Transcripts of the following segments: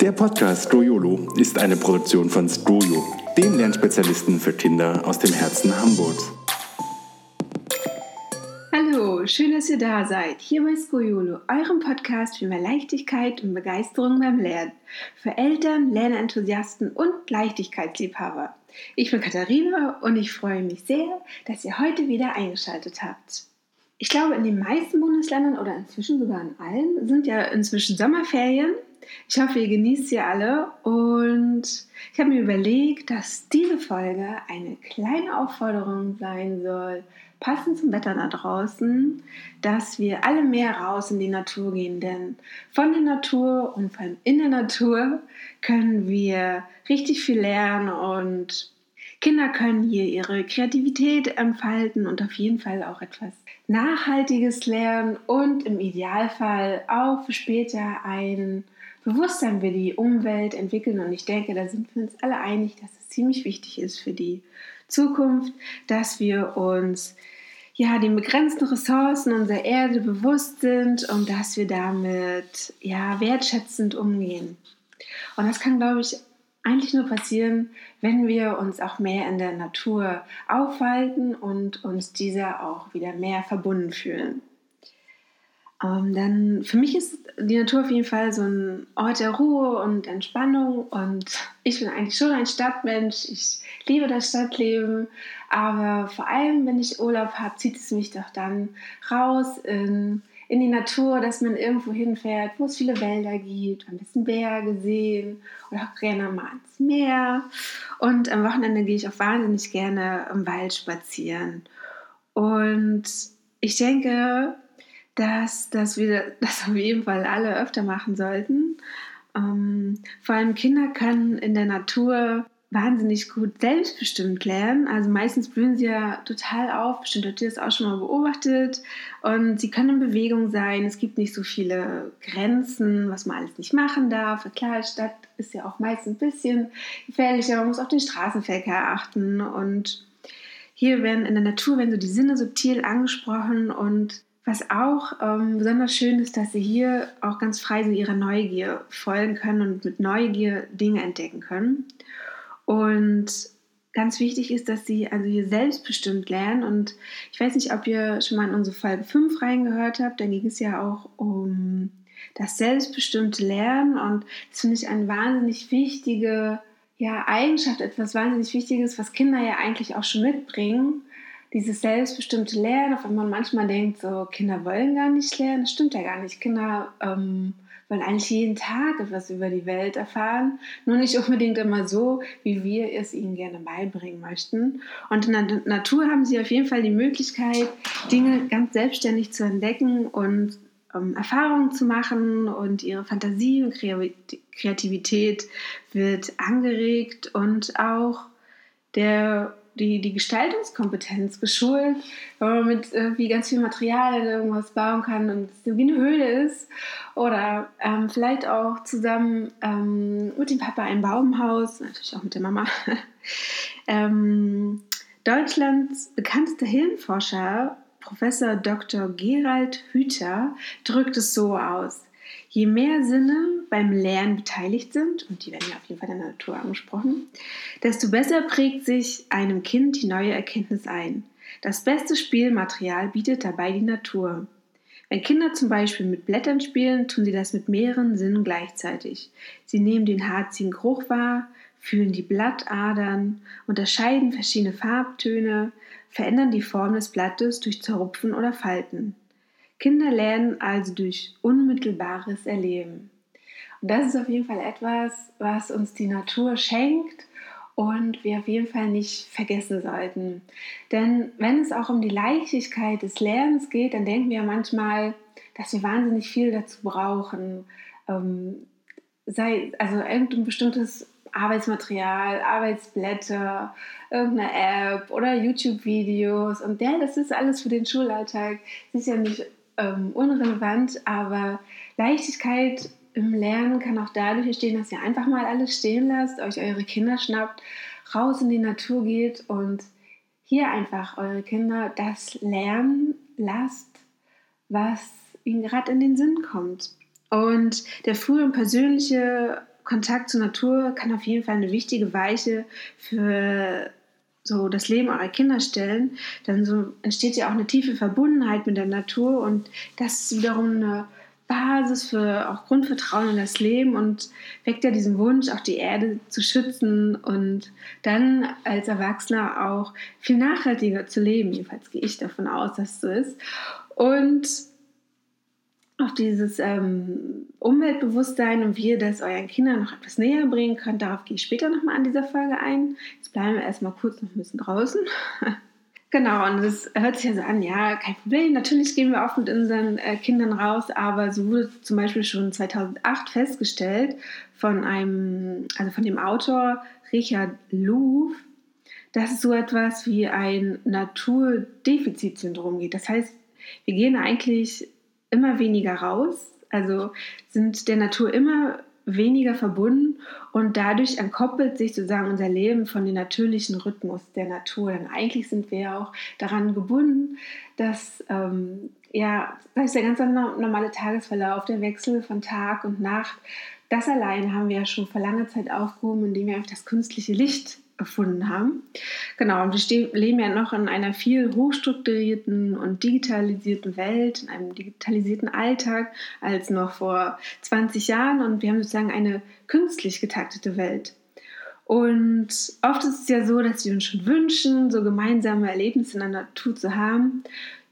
Der Podcast Stroyolo ist eine Produktion von Stroyo, dem Lernspezialisten für Kinder aus dem Herzen Hamburgs. Hallo, schön, dass ihr da seid. Hier bei Skoyolo, eurem Podcast für mehr Leichtigkeit und Begeisterung beim Lernen. Für Eltern, Lernenthusiasten und Leichtigkeitsliebhaber. Ich bin Katharina und ich freue mich sehr, dass ihr heute wieder eingeschaltet habt. Ich glaube, in den meisten Bundesländern oder inzwischen sogar in allen sind ja inzwischen Sommerferien ich hoffe, ihr genießt sie alle und ich habe mir überlegt, dass diese Folge eine kleine Aufforderung sein soll, passend zum Wetter da draußen, dass wir alle mehr raus in die Natur gehen, denn von der Natur und vor allem in der Natur können wir richtig viel lernen und Kinder können hier ihre Kreativität entfalten und auf jeden Fall auch etwas Nachhaltiges lernen und im Idealfall auch für später ein Bewusstsein für die Umwelt entwickeln. Und ich denke, da sind wir uns alle einig, dass es ziemlich wichtig ist für die Zukunft, dass wir uns ja, den begrenzten Ressourcen unserer Erde bewusst sind und dass wir damit ja, wertschätzend umgehen. Und das kann, glaube ich, eigentlich nur passieren, wenn wir uns auch mehr in der Natur aufhalten und uns dieser auch wieder mehr verbunden fühlen. Ähm, dann für mich ist die Natur auf jeden Fall so ein Ort der Ruhe und Entspannung und ich bin eigentlich schon ein Stadtmensch. Ich liebe das Stadtleben, aber vor allem, wenn ich Urlaub habe, zieht es mich doch dann raus in, in die Natur, dass man irgendwo hinfährt, wo es viele Wälder gibt, ein bisschen Berge sehen oder auch gerne mal ins Meer. Und am Wochenende gehe ich auch wahnsinnig gerne im Wald spazieren. Und ich denke, dass, dass wir das auf jeden Fall alle öfter machen sollten. Ähm, vor allem Kinder können in der Natur wahnsinnig gut selbstbestimmt lernen. Also meistens blühen sie ja total auf. Bestimmt habt ihr das auch schon mal beobachtet. Und sie können in Bewegung sein. Es gibt nicht so viele Grenzen, was man alles nicht machen darf. Klar, Stadt ist ja auch meist ein bisschen gefährlicher. Man muss auf den Straßenverkehr achten. Und hier werden in der Natur werden so die Sinne subtil angesprochen und was auch ähm, besonders schön ist, dass sie hier auch ganz frei sind, ihrer Neugier folgen können und mit Neugier Dinge entdecken können. Und ganz wichtig ist, dass sie also hier selbstbestimmt lernen. Und ich weiß nicht, ob ihr schon mal in unsere Folge 5 reingehört habt. Da ging es ja auch um das selbstbestimmte Lernen. Und das finde ich eine wahnsinnig wichtige ja, Eigenschaft, etwas wahnsinnig Wichtiges, was Kinder ja eigentlich auch schon mitbringen dieses selbstbestimmte Lernen, auf einmal manchmal denkt, so Kinder wollen gar nicht lernen, das stimmt ja gar nicht. Kinder ähm, wollen eigentlich jeden Tag etwas über die Welt erfahren, nur nicht unbedingt immer so, wie wir es ihnen gerne beibringen möchten. Und in der Natur haben sie auf jeden Fall die Möglichkeit, Dinge ganz selbstständig zu entdecken und ähm, Erfahrungen zu machen und ihre Fantasie und Kreativität wird angeregt und auch der die, die Gestaltungskompetenz geschult, weil man mit irgendwie ganz viel Material irgendwas bauen kann und es wie eine Höhle ist. Oder ähm, vielleicht auch zusammen ähm, mit dem Papa ein Baumhaus, natürlich auch mit der Mama. ähm, Deutschlands bekanntester Hirnforscher, Professor Dr. Gerald Hüther, drückt es so aus. Je mehr Sinne beim Lernen beteiligt sind, und die werden ja auf jeden Fall in der Natur angesprochen, desto besser prägt sich einem Kind die neue Erkenntnis ein. Das beste Spielmaterial bietet dabei die Natur. Wenn Kinder zum Beispiel mit Blättern spielen, tun sie das mit mehreren Sinnen gleichzeitig. Sie nehmen den harzigen Geruch wahr, fühlen die Blattadern, unterscheiden verschiedene Farbtöne, verändern die Form des Blattes durch Zerrupfen oder Falten. Kinder lernen also durch unmittelbares Erleben. Und das ist auf jeden Fall etwas, was uns die Natur schenkt und wir auf jeden Fall nicht vergessen sollten. Denn wenn es auch um die Leichtigkeit des Lernens geht, dann denken wir manchmal, dass wir wahnsinnig viel dazu brauchen. Ähm, sei also irgendein bestimmtes Arbeitsmaterial, Arbeitsblätter, irgendeine App oder YouTube-Videos. Und ja, das ist alles für den Schulalltag sicher nicht ähm, unrelevant, aber Leichtigkeit im Lernen kann auch dadurch entstehen, dass ihr einfach mal alles stehen lasst, euch eure Kinder schnappt, raus in die Natur geht und hier einfach eure Kinder das lernen lasst, was ihnen gerade in den Sinn kommt. Und der frühe und persönliche Kontakt zur Natur kann auf jeden Fall eine wichtige Weiche für so das Leben eurer Kinder stellen, dann so entsteht ja auch eine tiefe Verbundenheit mit der Natur und das ist wiederum eine Basis für auch Grundvertrauen in das Leben und weckt ja diesen Wunsch, auch die Erde zu schützen und dann als Erwachsener auch viel nachhaltiger zu leben. Jedenfalls gehe ich davon aus, dass es so ist. Und auf dieses ähm, Umweltbewusstsein und wie ihr das euren Kindern noch etwas näher bringen könnt, darauf gehe ich später nochmal an dieser Folge ein. Jetzt bleiben wir erstmal kurz noch ein bisschen draußen. genau, und das hört sich ja so an, ja, kein Problem. Natürlich gehen wir oft mit unseren äh, Kindern raus, aber so wurde zum Beispiel schon 2008 festgestellt von einem, also von dem Autor Richard Louv, dass es so etwas wie ein Naturdefizitsyndrom gibt. Das heißt, wir gehen eigentlich immer weniger raus, also sind der Natur immer weniger verbunden und dadurch entkoppelt sich sozusagen unser Leben von dem natürlichen Rhythmus der Natur. Denn eigentlich sind wir ja auch daran gebunden, dass ähm, ja, das ist der ganz normale Tagesverlauf, der Wechsel von Tag und Nacht. Das allein haben wir ja schon vor langer Zeit aufgehoben, indem wir einfach das künstliche Licht erfunden haben. Genau, und wir leben ja noch in einer viel hochstrukturierten und digitalisierten Welt, in einem digitalisierten Alltag als noch vor 20 Jahren und wir haben sozusagen eine künstlich getaktete Welt. Und oft ist es ja so, dass wir uns schon wünschen, so gemeinsame Erlebnisse in der Natur zu haben.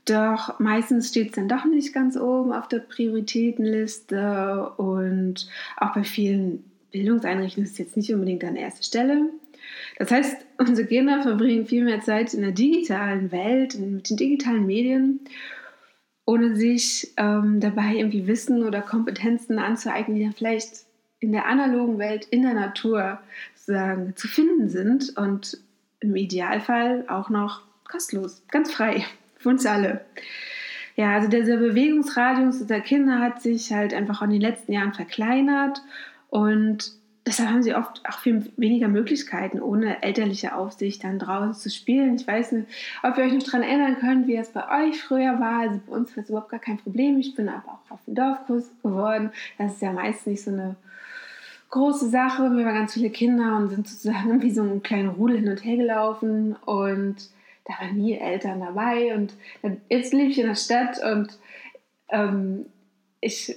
Doch meistens steht es dann doch nicht ganz oben auf der Prioritätenliste und auch bei vielen Bildungseinrichtungen ist es jetzt nicht unbedingt an erster Stelle. Das heißt, unsere Kinder verbringen viel mehr Zeit in der digitalen Welt, mit den digitalen Medien, ohne sich ähm, dabei irgendwie Wissen oder Kompetenzen anzueignen, die dann vielleicht in der analogen Welt, in der Natur sozusagen zu finden sind und im Idealfall auch noch kostenlos, ganz frei für uns alle. Ja, also dieser Bewegungsradius dieser Kinder hat sich halt einfach in den letzten Jahren verkleinert und deshalb haben sie oft auch viel weniger Möglichkeiten, ohne elterliche Aufsicht dann draußen zu spielen. Ich weiß nicht, ob ihr euch noch daran erinnern könnt, wie es bei euch früher war. Also bei uns war es überhaupt gar kein Problem. Ich bin aber auch auf den Dorfkurs geworden. Das ist ja meist nicht so eine große Sache. Wir waren ganz viele Kinder und sind sozusagen wie so einen kleinen Rudel hin und her gelaufen und da waren nie Eltern dabei. Und jetzt lebe ich in der Stadt und ähm, ich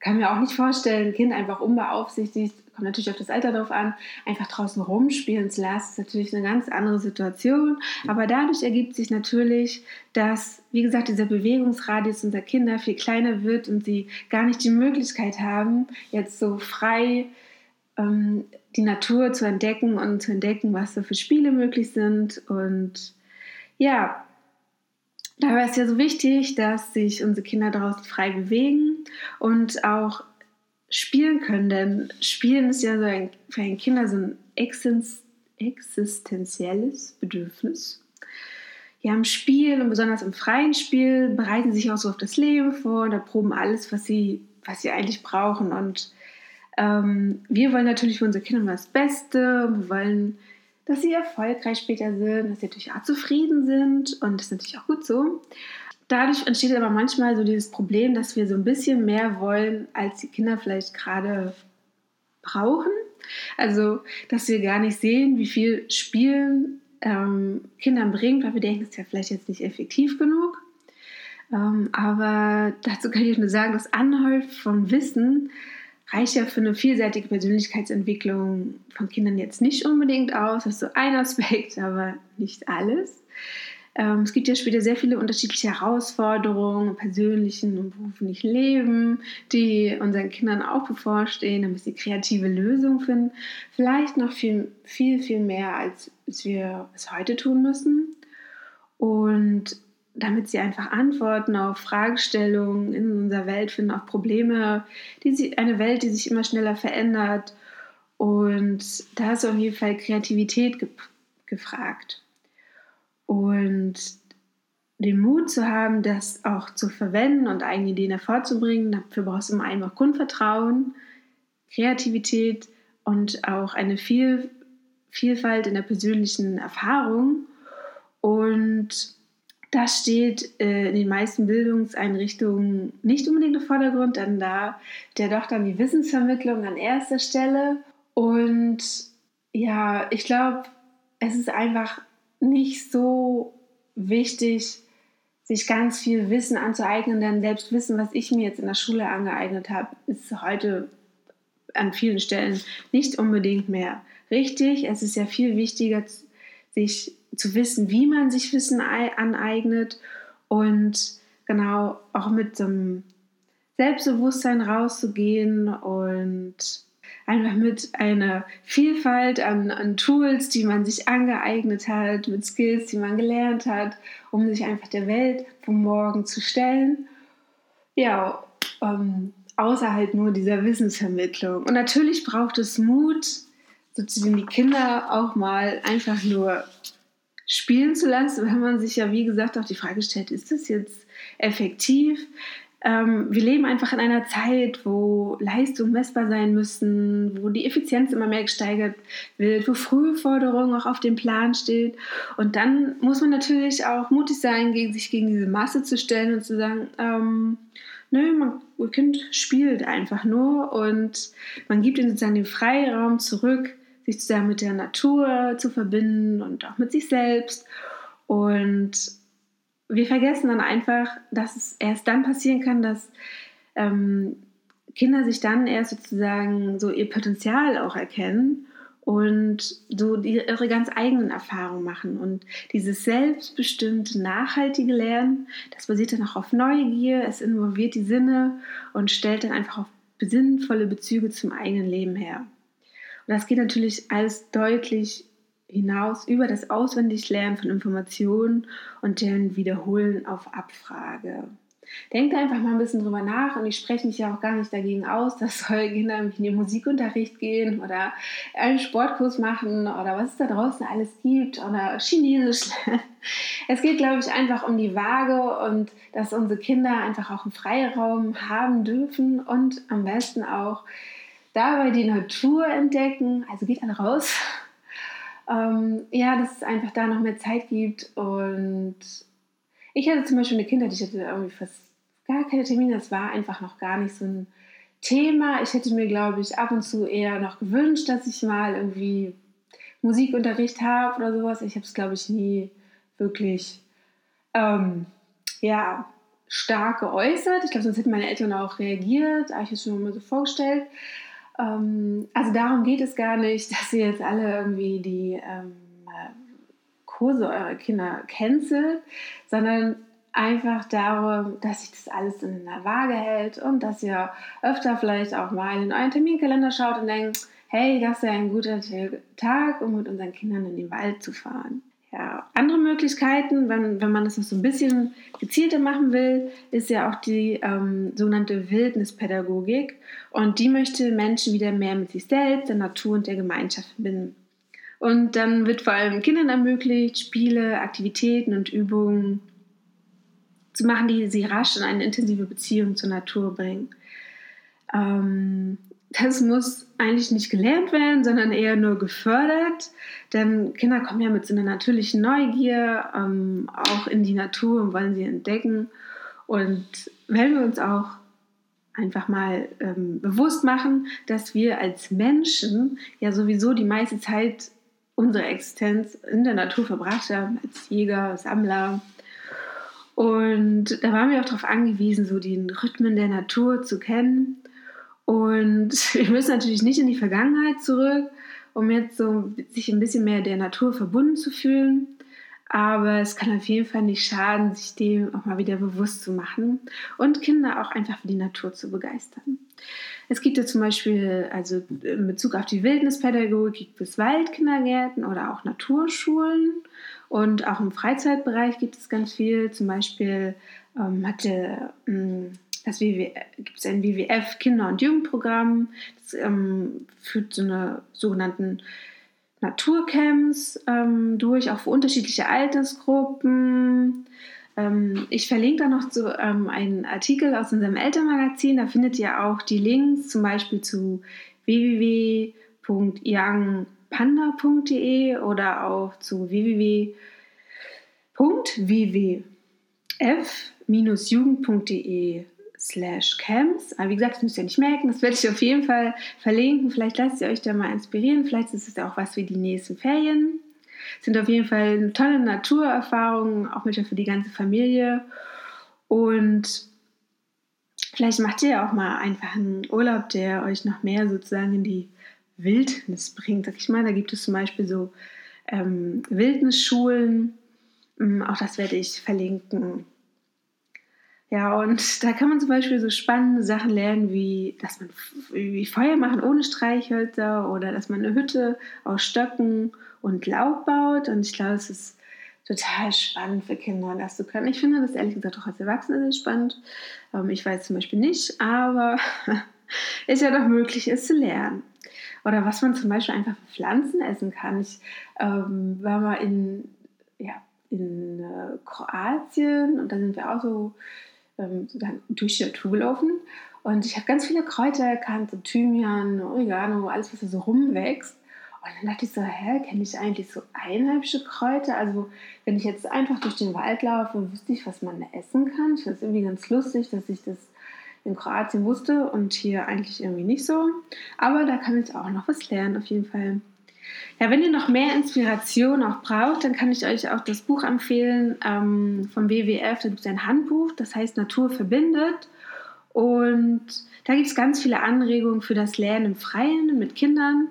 kann mir auch nicht vorstellen, ein Kind einfach unbeaufsichtigt kommt natürlich auf das Alter drauf an, einfach draußen rumspielen zu lassen, ist natürlich eine ganz andere Situation. Aber dadurch ergibt sich natürlich, dass, wie gesagt, dieser Bewegungsradius unserer Kinder viel kleiner wird und sie gar nicht die Möglichkeit haben, jetzt so frei ähm, die Natur zu entdecken und zu entdecken, was so für Spiele möglich sind. Und ja, Dabei ist ja so wichtig, dass sich unsere Kinder draußen frei bewegen und auch spielen können. Denn Spielen ist ja so ein, für ein Kinder so ein existenzielles Bedürfnis. Ja, im Spiel und besonders im freien Spiel bereiten sie sich auch so auf das Leben vor und erproben alles, was sie, was sie eigentlich brauchen. Und ähm, wir wollen natürlich für unsere Kinder das Beste. Wir wollen, dass sie erfolgreich später sind, dass sie natürlich auch zufrieden sind und das ist natürlich auch gut so dadurch entsteht aber manchmal so dieses Problem, dass wir so ein bisschen mehr wollen, als die Kinder vielleicht gerade brauchen. Also, dass wir gar nicht sehen, wie viel Spielen ähm, Kindern bringt, weil wir denken, es ist ja vielleicht jetzt nicht effektiv genug. Ähm, aber dazu kann ich nur sagen, das Anhäufen von Wissen reicht ja für eine vielseitige Persönlichkeitsentwicklung von Kindern jetzt nicht unbedingt aus. Das ist so ein Aspekt, aber nicht alles. Ähm, es gibt ja später sehr viele unterschiedliche Herausforderungen im persönlichen und beruflichen Leben, die unseren Kindern auch bevorstehen. Da müssen sie kreative Lösungen finden. Vielleicht noch viel, viel, viel mehr, als wir es heute tun müssen. Und damit sie einfach Antworten auf Fragestellungen in unserer Welt finden, auf Probleme, die sie, eine Welt, die sich immer schneller verändert. Und da ist auf jeden Fall Kreativität ge gefragt. Und den Mut zu haben, das auch zu verwenden und eigene Ideen hervorzubringen, dafür brauchst du immer einfach Grundvertrauen, Kreativität und auch eine Viel Vielfalt in der persönlichen Erfahrung. Und das steht äh, in den meisten Bildungseinrichtungen nicht unbedingt im Vordergrund, denn da der doch dann die Wissensvermittlung an erster Stelle. Und ja, ich glaube, es ist einfach nicht so wichtig, sich ganz viel Wissen anzueignen, denn selbst Wissen, was ich mir jetzt in der Schule angeeignet habe, ist heute an vielen Stellen nicht unbedingt mehr richtig. Es ist ja viel wichtiger, sich zu wissen, wie man sich Wissen aneignet und genau auch mit einem Selbstbewusstsein rauszugehen und einfach mit einer Vielfalt an, an, Tools, die man sich angeeignet hat, mit Skills, die man gelernt hat, um sich einfach der Welt von morgen zu stellen. Ja, ähm, außerhalb nur dieser Wissensvermittlung. Und natürlich braucht es Mut, sozusagen die Kinder auch mal einfach nur spielen zu lassen, wenn man sich ja, wie gesagt, auch die Frage stellt, ist das jetzt effektiv? Ähm, wir leben einfach in einer Zeit, wo Leistungen messbar sein müssen, wo die Effizienz immer mehr gesteigert wird, wo Frühforderung auch auf dem Plan steht. Und dann muss man natürlich auch mutig sein, gegen, sich gegen diese Masse zu stellen und zu sagen, ähm, nö, man, ihr Kind spielt einfach nur und man gibt ihnen sozusagen den Freiraum zurück, sich sozusagen mit der Natur zu verbinden und auch mit sich selbst. Und wir vergessen dann einfach, dass es erst dann passieren kann, dass ähm, Kinder sich dann erst sozusagen so ihr Potenzial auch erkennen und so ihre ganz eigenen Erfahrungen machen. Und dieses selbstbestimmte, nachhaltige Lernen, das basiert dann auch auf Neugier, es involviert die Sinne und stellt dann einfach auf sinnvolle Bezüge zum eigenen Leben her. Und das geht natürlich alles deutlich hinaus über das Auswendiglernen von Informationen und deren Wiederholen auf Abfrage. Denkt einfach mal ein bisschen drüber nach und ich spreche mich ja auch gar nicht dagegen aus, dass eure Kinder in den Musikunterricht gehen oder einen Sportkurs machen oder was es da draußen alles gibt oder Chinesisch lernen. Es geht, glaube ich, einfach um die Waage und dass unsere Kinder einfach auch einen Freiraum haben dürfen und am besten auch dabei die Natur entdecken. Also geht alle raus ähm, ja, dass es einfach da noch mehr Zeit gibt. Und ich hatte zum Beispiel eine Kindheit, ich hatte irgendwie fast gar keine Termine. Das war einfach noch gar nicht so ein Thema. Ich hätte mir, glaube ich, ab und zu eher noch gewünscht, dass ich mal irgendwie Musikunterricht habe oder sowas. Ich habe es, glaube ich, nie wirklich ähm, ja, stark geäußert. Ich glaube, sonst hätten meine Eltern auch reagiert. Ich habe es mir mal so vorgestellt. Ähm, also darum geht es gar nicht, dass ihr jetzt alle irgendwie die ähm, Kurse eurer Kinder cancelt, sondern einfach darum, dass sich das alles in der Waage hält und dass ihr öfter vielleicht auch mal in euren Terminkalender schaut und denkt, hey, das ja ein guter Tag, um mit unseren Kindern in den Wald zu fahren. Ja, andere Möglichkeiten, wenn, wenn man das noch so ein bisschen gezielter machen will, ist ja auch die ähm, sogenannte Wildnispädagogik. Und die möchte Menschen wieder mehr mit sich selbst, der Natur und der Gemeinschaft verbinden. Und dann wird vor allem Kindern ermöglicht, Spiele, Aktivitäten und Übungen zu machen, die sie rasch in eine intensive Beziehung zur Natur bringen. Ähm, das muss eigentlich nicht gelernt werden, sondern eher nur gefördert. Denn Kinder kommen ja mit so einer natürlichen Neugier ähm, auch in die Natur und wollen sie entdecken. Und wenn wir uns auch einfach mal ähm, bewusst machen, dass wir als Menschen ja sowieso die meiste Zeit unserer Existenz in der Natur verbracht haben, als Jäger, Sammler. Und da waren wir auch darauf angewiesen, so den Rhythmen der Natur zu kennen und wir müssen natürlich nicht in die Vergangenheit zurück, um jetzt so sich ein bisschen mehr der Natur verbunden zu fühlen. Aber es kann auf jeden Fall nicht schaden, sich dem auch mal wieder bewusst zu machen und Kinder auch einfach für die Natur zu begeistern. Es gibt ja zum Beispiel, also in Bezug auf die Wildnispädagogik, gibt es Waldkindergärten oder auch Naturschulen. Und auch im Freizeitbereich gibt es ganz viel. Zum Beispiel ähm, hatte ähm, das WW, gibt es ein WWF Kinder- und Jugendprogramm. Das ähm, führt so eine sogenannten Naturcamps ähm, durch, auch für unterschiedliche Altersgruppen. Ähm, ich verlinke da noch so, ähm, einen Artikel aus unserem Elternmagazin. Da findet ihr auch die Links zum Beispiel zu www.youngpanda.de oder auch zu www.ww f-jugend.de slash camps. Aber wie gesagt, das müsst ihr nicht merken, das werde ich auf jeden Fall verlinken. Vielleicht lasst ihr euch da mal inspirieren, vielleicht ist es auch was für die nächsten Ferien. Sind auf jeden Fall tolle Naturerfahrungen, auch mit für die ganze Familie. Und vielleicht macht ihr ja auch mal einfach einen Urlaub, der euch noch mehr sozusagen in die Wildnis bringt, sag ich mal. Da gibt es zum Beispiel so ähm, Wildnisschulen. Mm, auch das werde ich verlinken. Ja, und da kann man zum Beispiel so spannende Sachen lernen, wie dass man wie Feuer machen ohne Streichhölzer oder dass man eine Hütte aus Stöcken und Laub baut. Und ich glaube, es ist total spannend für Kinder, das zu können. Ich finde das ehrlich gesagt auch als Erwachsene sehr spannend. Ähm, ich weiß zum Beispiel nicht, aber ist ja doch möglich, es zu lernen. Oder was man zum Beispiel einfach für Pflanzen essen kann. Ich ähm, war mal in, ja, in äh, Kroatien und da sind wir auch so ähm, durch die Natur gelaufen. Und ich habe ganz viele Kräuter erkannt, so Thymian, Oregano, alles, was da so rumwächst. Und dann dachte ich so, hä, kenne ich eigentlich so einheimische Kräuter? Also wenn ich jetzt einfach durch den Wald laufe, wüsste ich, was man essen kann. Ich finde es irgendwie ganz lustig, dass ich das in Kroatien wusste und hier eigentlich irgendwie nicht so. Aber da kann ich auch noch was lernen, auf jeden Fall. Ja, wenn ihr noch mehr Inspiration auch braucht, dann kann ich euch auch das Buch empfehlen ähm, vom WWF. Da gibt es ein Handbuch, das heißt Natur verbindet. Und da gibt es ganz viele Anregungen für das Lernen im Freien mit Kindern.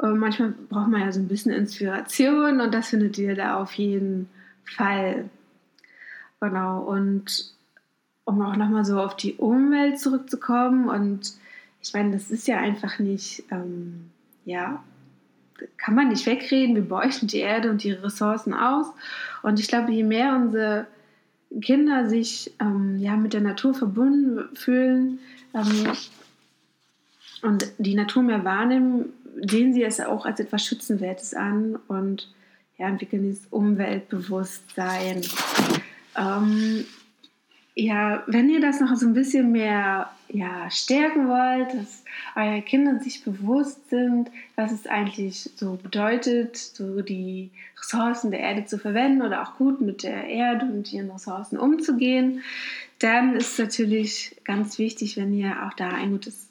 Äh, manchmal braucht man ja so ein bisschen Inspiration und das findet ihr da auf jeden Fall. Genau. Und um auch nochmal so auf die Umwelt zurückzukommen und ich meine, das ist ja einfach nicht, ähm, ja, kann man nicht wegreden. Wir beuchten die Erde und die Ressourcen aus. Und ich glaube, je mehr unsere Kinder sich ähm, ja, mit der Natur verbunden fühlen ähm, und die Natur mehr wahrnehmen, sehen sie es auch als etwas Schützenwertes an und ja, entwickeln dieses Umweltbewusstsein. Ähm, ja, wenn ihr das noch so ein bisschen mehr ja, stärken wollt, dass eure Kinder sich bewusst sind, was es eigentlich so bedeutet, so die Ressourcen der Erde zu verwenden oder auch gut mit der Erde und ihren Ressourcen umzugehen, dann ist es natürlich ganz wichtig, wenn ihr auch da ein gutes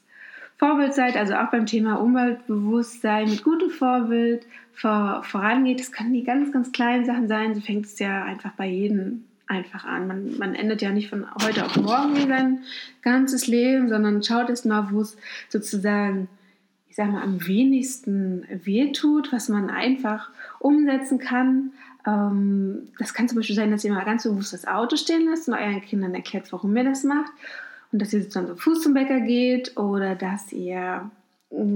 Vorbild seid, also auch beim Thema Umweltbewusstsein mit gutem Vorbild vor, vorangeht. Das können die ganz, ganz kleinen Sachen sein. So fängt es ja einfach bei jedem einfach an. Man, man endet ja nicht von heute auf morgen sein ganzes Leben, sondern schaut erst mal, wo es sozusagen, ich sag mal, am wenigsten wehtut, was man einfach umsetzen kann. Ähm, das kann zum Beispiel sein, dass ihr mal ganz bewusst das Auto stehen lasst und euren Kindern erklärt, warum ihr das macht. Und dass ihr sozusagen so Fuß zum Bäcker geht oder dass ihr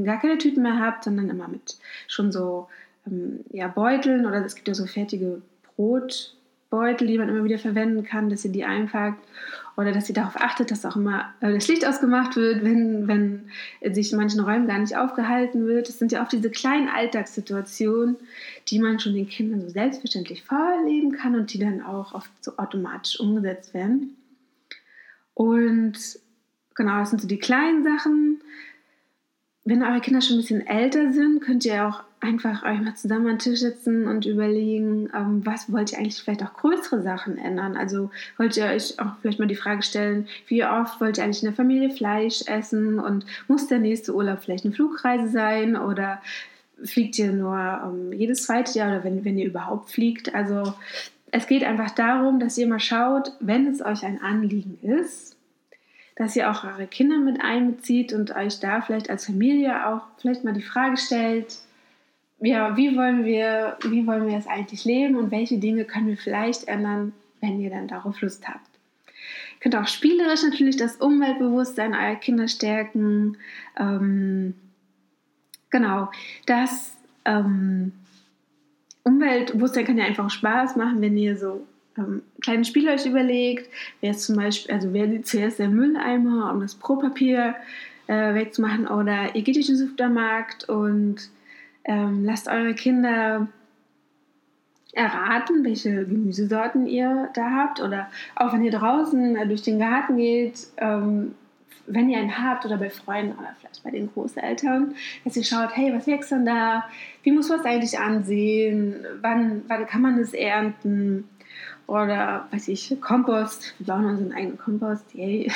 gar keine Tüten mehr habt, sondern immer mit schon so ähm, ja, Beuteln oder es gibt ja so fertige Brot, Beutel, die man immer wieder verwenden kann, dass ihr die einpackt oder dass ihr darauf achtet, dass auch immer äh, das Licht ausgemacht wird, wenn, wenn sich in manchen Räumen gar nicht aufgehalten wird. Das sind ja oft diese kleinen Alltagssituationen, die man schon den Kindern so selbstverständlich vorleben kann und die dann auch oft so automatisch umgesetzt werden. Und genau, das sind so die kleinen Sachen. Wenn eure Kinder schon ein bisschen älter sind, könnt ihr auch einfach euch mal zusammen an den Tisch setzen und überlegen, ähm, was wollt ihr eigentlich vielleicht auch größere Sachen ändern? Also wollt ihr euch auch vielleicht mal die Frage stellen, wie oft wollt ihr eigentlich in der Familie Fleisch essen und muss der nächste Urlaub vielleicht eine Flugreise sein oder fliegt ihr nur ähm, jedes zweite Jahr oder wenn, wenn ihr überhaupt fliegt? Also es geht einfach darum, dass ihr mal schaut, wenn es euch ein Anliegen ist, dass ihr auch eure Kinder mit einbezieht und euch da vielleicht als Familie auch vielleicht mal die Frage stellt, ja, wie wollen wir, wie wollen wir es eigentlich leben und welche Dinge können wir vielleicht ändern, wenn ihr dann darauf Lust habt. Ihr könnt auch spielerisch natürlich das Umweltbewusstsein eurer Kinder stärken. Ähm, genau, das ähm, Umweltbewusstsein kann ja einfach Spaß machen, wenn ihr so ähm, kleine Spiele euch überlegt. Wer zum Beispiel, also wer sieht zuerst der Mülleimer, um das Propapier äh, wegzumachen, oder ihr geht durch den Supermarkt und ähm, lasst eure Kinder erraten, welche Gemüsesorten ihr da habt. Oder auch wenn ihr draußen äh, durch den Garten geht, ähm, wenn ihr einen habt oder bei Freunden oder vielleicht bei den Großeltern, dass ihr schaut, hey, was wächst denn da? Wie muss man es eigentlich ansehen? Wann, wann kann man es ernten? Oder weiß ich, Kompost. Wir bauen unseren eigenen Kompost. Yay.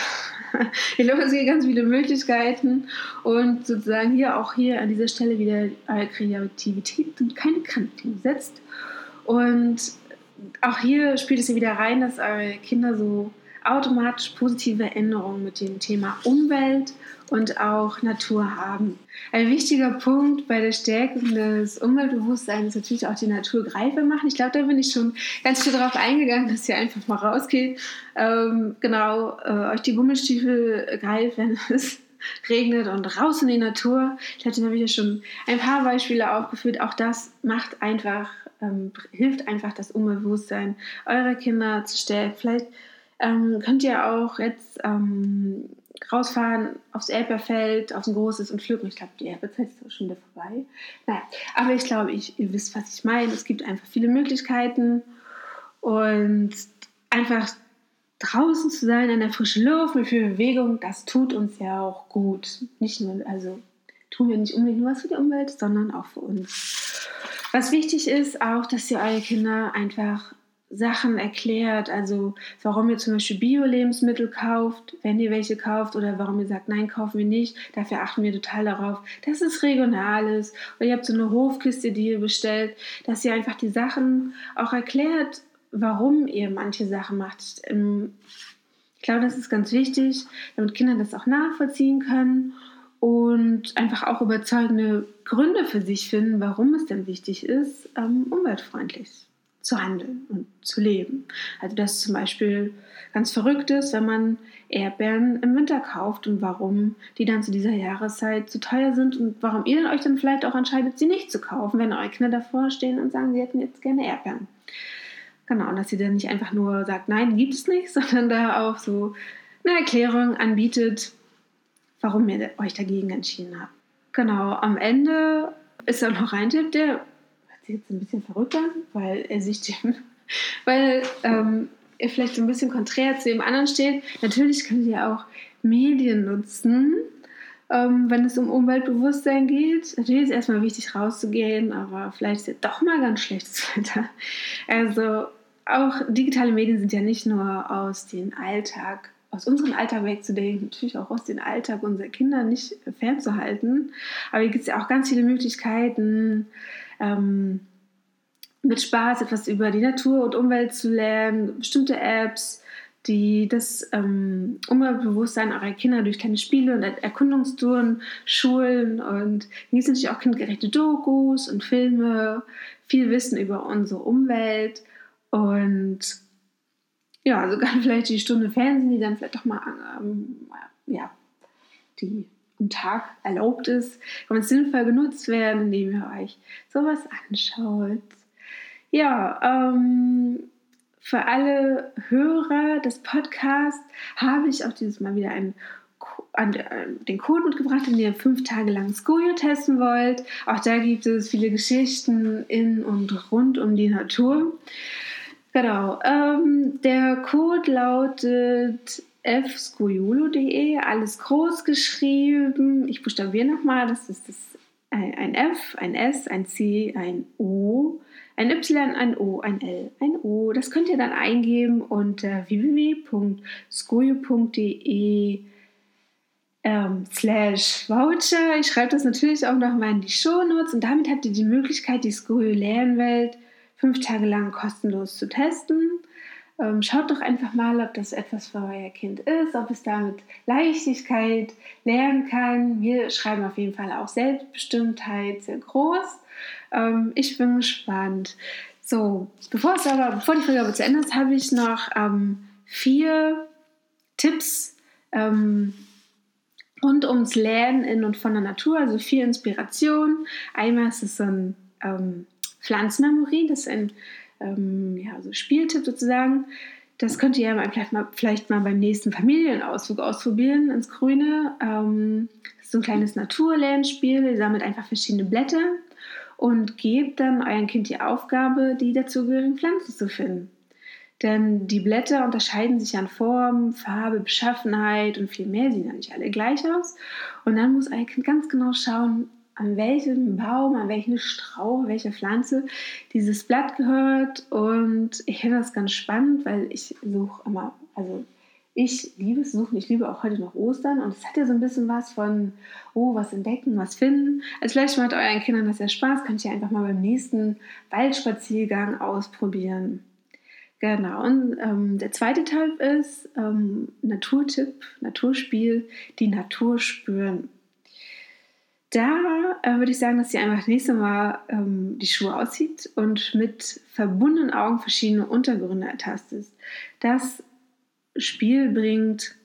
ich glaube, es gibt ganz viele Möglichkeiten und sozusagen hier auch hier an dieser Stelle wieder eure Kreativität und keine Grenzen setzt. Und auch hier spielt es ja wieder rein, dass eure Kinder so automatisch positive Änderungen mit dem Thema Umwelt und auch Natur haben. Ein wichtiger Punkt bei der Stärkung des Umweltbewusstseins ist natürlich auch die Natur greifbar machen. Ich glaube, da bin ich schon ganz viel darauf eingegangen, dass ihr einfach mal rausgeht, ähm, genau, äh, euch die Gummistiefel greift, wenn es regnet und raus in die Natur. Ich hatte nämlich ja schon ein paar Beispiele aufgeführt. Auch das macht einfach, ähm, hilft einfach das Umweltbewusstsein eurer Kinder zu stärken. Vielleicht ähm, könnt ihr auch jetzt ähm, rausfahren aufs Erdbeerfeld, auf ein großes und pflücken. Ich glaube, die Erdbeerzeit ist schon wieder vorbei. Naja, aber ich glaube, ihr wisst, was ich meine. Es gibt einfach viele Möglichkeiten und einfach draußen zu sein, in der frischen Luft, mit viel Bewegung, das tut uns ja auch gut. Nicht nur, also tun wir nicht unbedingt nur was für die Umwelt, sondern auch für uns. Was wichtig ist auch, dass ihr eure Kinder einfach Sachen erklärt, also warum ihr zum Beispiel Bio-Lebensmittel kauft, wenn ihr welche kauft, oder warum ihr sagt, nein, kaufen wir nicht. Dafür achten wir total darauf, dass es regional ist. Oder ihr habt so eine Hofkiste, die ihr bestellt, dass ihr einfach die Sachen auch erklärt, warum ihr manche Sachen macht. Ähm, ich glaube, das ist ganz wichtig, damit Kinder das auch nachvollziehen können und einfach auch überzeugende Gründe für sich finden, warum es denn wichtig ist, ähm, umweltfreundlich zu handeln und zu leben. Also das zum Beispiel ganz verrückt ist, wenn man Erdbeeren im Winter kauft und warum die dann zu dieser Jahreszeit zu teuer sind und warum ihr euch dann vielleicht auch entscheidet, sie nicht zu kaufen, wenn eure Kinder davor stehen und sagen, sie hätten jetzt gerne Erdbeeren. Genau, und dass ihr dann nicht einfach nur sagt, nein, gibt es nicht, sondern da auch so eine Erklärung anbietet, warum ihr euch dagegen entschieden habt. Genau, am Ende ist dann noch ein Tipp, der jetzt ein bisschen verrückt an, weil er sich dem, weil ähm, er vielleicht so ein bisschen konträr zu dem anderen steht. Natürlich könnt ihr auch Medien nutzen, ähm, wenn es um Umweltbewusstsein geht. Natürlich ist es erstmal wichtig rauszugehen, aber vielleicht ist ja doch mal ganz schlechtes Wetter. Also auch digitale Medien sind ja nicht nur aus dem Alltag aus unserem Alltag wegzudenken, natürlich auch aus dem Alltag unserer Kinder nicht fernzuhalten. Aber hier gibt es ja auch ganz viele Möglichkeiten, ähm, mit Spaß etwas über die Natur und Umwelt zu lernen, bestimmte Apps, die das ähm, Umweltbewusstsein eurer Kinder durch kleine Spiele und Erkundungstouren schulen. Und sind natürlich auch kindgerechte Dokus und Filme, viel Wissen über unsere Umwelt. Und ja, sogar vielleicht die Stunde Fernsehen, die dann vielleicht doch mal ähm, ja, die am Tag erlaubt ist, kann man sinnvoll genutzt werden, indem ihr euch sowas anschaut. Ja, ähm, für alle Hörer des Podcasts habe ich auch dieses Mal wieder einen an äh, den Code mitgebracht, wenn ihr fünf Tage lang Skojo testen wollt. Auch da gibt es viele Geschichten in und rund um die Natur. Genau. Ähm, der Code lautet fscojolo.de, alles groß geschrieben. Ich buchstabiere nochmal, das ist das, ein, ein F, ein S, ein C, ein O, ein Y, ein O, ein L, ein O. Das könnt ihr dann eingeben unter www.skojo.de ähm, slash Voucher. Ich schreibe das natürlich auch nochmal in die Shownotes und damit habt ihr die Möglichkeit, die Skojo Lernwelt fünf Tage lang kostenlos zu testen. Ähm, schaut doch einfach mal, ob das etwas für euer Kind ist, ob es damit Leichtigkeit lernen kann. Wir schreiben auf jeden Fall auch Selbstbestimmtheit sehr groß. Ähm, ich bin gespannt. So, bevor, es aber, bevor die Folge aber zu Ende ist, habe ich noch ähm, vier Tipps ähm, rund ums Lernen in und von der Natur, also vier Inspirationen. Einmal ist es so ein ähm, Pflanzenmemory, das ist ein ähm, ja, so Spieltipp sozusagen. Das könnt ihr ja vielleicht, mal, vielleicht mal beim nächsten Familienausflug ausprobieren ins Grüne. Ähm, das ist so ein kleines Naturlernspiel. Ihr sammelt einfach verschiedene Blätter und gebt dann eurem Kind die Aufgabe, die dazugehörigen Pflanzen zu finden. Denn die Blätter unterscheiden sich an Form, Farbe, Beschaffenheit und viel mehr. Sie sehen ja nicht alle gleich aus. Und dann muss euer Kind ganz genau schauen, an welchem Baum, an welchen Strauch, welche Pflanze dieses Blatt gehört. Und ich finde das ganz spannend, weil ich suche immer, also ich liebe es suchen, ich liebe auch heute noch Ostern und es hat ja so ein bisschen was von, oh, was entdecken, was finden. Also vielleicht macht euren Kindern das ja Spaß, könnt ihr einfach mal beim nächsten Waldspaziergang ausprobieren. Genau, und ähm, der zweite Teil ist ähm, Naturtipp, Naturspiel, die Natur spüren. Da äh, würde ich sagen, dass ihr einfach das nächste Mal ähm, die Schuhe auszieht und mit verbundenen Augen verschiedene Untergründe ertastet. Das Spiel bringt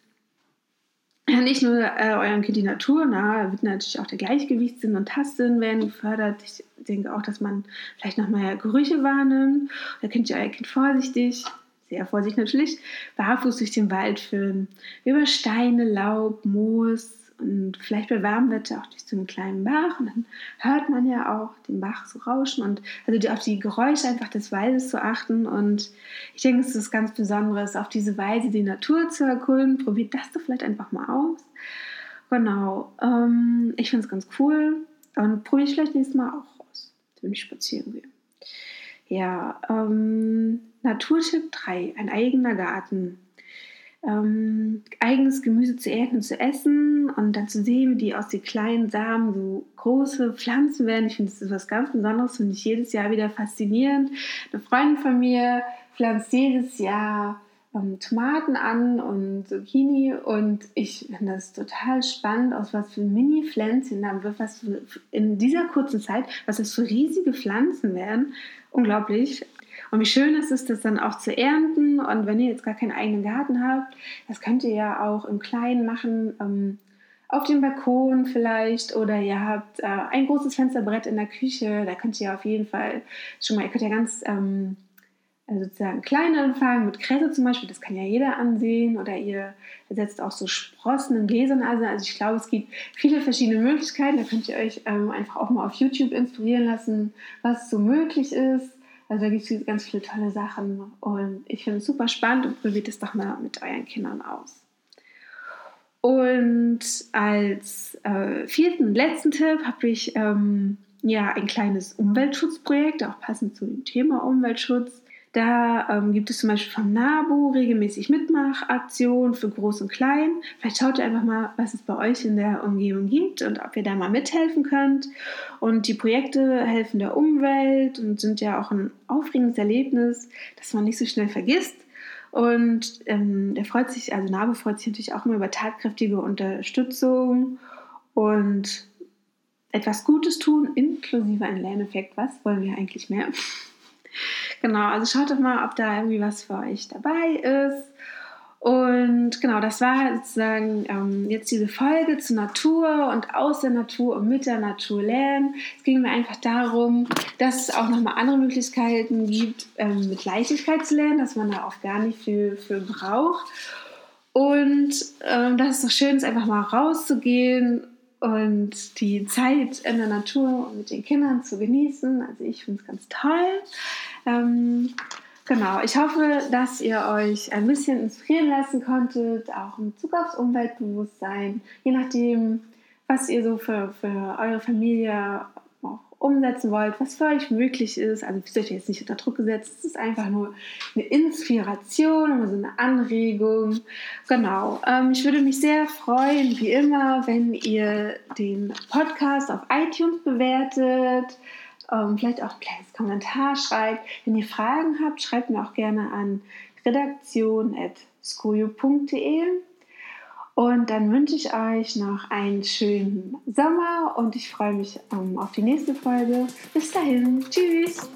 nicht nur äh, eurem Kind die Natur nahe, wird natürlich auch der Gleichgewichtssinn und Tastsinn werden gefördert. Ich denke auch, dass man vielleicht noch mal Gerüche wahrnimmt. Da könnt ihr euer Kind vorsichtig, sehr vorsichtig natürlich, barfuß durch den Wald führen. Über Steine, Laub, Moos, und vielleicht bei warmem Wetter auch durch so einen kleinen Bach und dann hört man ja auch den Bach so rauschen und also auf die Geräusche einfach des Waldes zu achten und ich denke, es ist ganz Besonderes, auf diese Weise die Natur zu erkunden. Probiert das doch vielleicht einfach mal aus. Genau, ähm, ich finde es ganz cool und probiere ich vielleicht nächstes Mal auch aus, wenn ich spazieren gehe. Ja, ähm, Naturtipp 3, ein eigener Garten ähm, eigenes Gemüse zu ernten und zu essen und dann zu sehen, wie die aus den kleinen Samen so große Pflanzen werden. Ich finde, das ist was ganz Besonderes, finde ich jedes Jahr wieder faszinierend. Eine Freundin von mir pflanzt jedes Jahr ähm, Tomaten an und Zucchini und ich finde das total spannend, aus was für Mini-Pflänzchen dann wird, was für, in dieser kurzen Zeit, was das für riesige Pflanzen werden. Unglaublich. Und wie schön ist es, das dann auch zu ernten. Und wenn ihr jetzt gar keinen eigenen Garten habt, das könnt ihr ja auch im Kleinen machen. Ähm, auf dem Balkon vielleicht. Oder ihr habt äh, ein großes Fensterbrett in der Küche, da könnt ihr auf jeden Fall schon mal, ihr könnt ja ganz ähm, also sozusagen klein anfangen, mit Kresse zum Beispiel, das kann ja jeder ansehen. Oder ihr setzt auch so Sprossen in Gläsern. Also, also ich glaube, es gibt viele verschiedene Möglichkeiten, da könnt ihr euch ähm, einfach auch mal auf YouTube inspirieren lassen, was so möglich ist also da gibt es ganz viele tolle Sachen und ich finde es super spannend und probiert es doch mal mit euren Kindern aus. Und als äh, vierten und letzten Tipp habe ich ähm, ja ein kleines Umweltschutzprojekt, auch passend zu dem Thema Umweltschutz. Da ähm, gibt es zum Beispiel vom NABU regelmäßig Mitmachaktionen für Groß und Klein. Vielleicht schaut ihr einfach mal, was es bei euch in der Umgebung gibt und ob ihr da mal mithelfen könnt. Und die Projekte helfen der Umwelt und sind ja auch ein aufregendes Erlebnis, das man nicht so schnell vergisst. Und ähm, der freut sich, also NABU freut sich natürlich auch immer über tatkräftige Unterstützung und etwas Gutes tun, inklusive ein Lerneffekt. Was wollen wir eigentlich mehr? Genau, also schaut doch mal, ob da irgendwie was für euch dabei ist. Und genau, das war sozusagen ähm, jetzt diese Folge zur Natur und aus der Natur und mit der Natur lernen. Es ging mir einfach darum, dass es auch nochmal andere Möglichkeiten gibt, ähm, mit Leichtigkeit zu lernen, dass man da auch gar nicht viel für braucht. Und ähm, dass es doch schön ist, einfach mal rauszugehen und die Zeit in der Natur und mit den Kindern zu genießen. Also ich finde es ganz toll. Ähm, genau, ich hoffe, dass ihr euch ein bisschen inspirieren lassen konntet, auch in Bezug aufs Umweltbewusstsein, je nachdem, was ihr so für, für eure Familie auch umsetzen wollt, was für euch möglich ist. Also ihr euch jetzt nicht unter Druck gesetzt, es ist einfach nur eine Inspiration, also eine Anregung. Genau, ähm, ich würde mich sehr freuen, wie immer, wenn ihr den Podcast auf iTunes bewertet ähm, vielleicht auch ein kleines Kommentar schreibt. Wenn ihr Fragen habt, schreibt mir auch gerne an redaktion.skojo.de. Und dann wünsche ich euch noch einen schönen Sommer und ich freue mich ähm, auf die nächste Folge. Bis dahin, tschüss!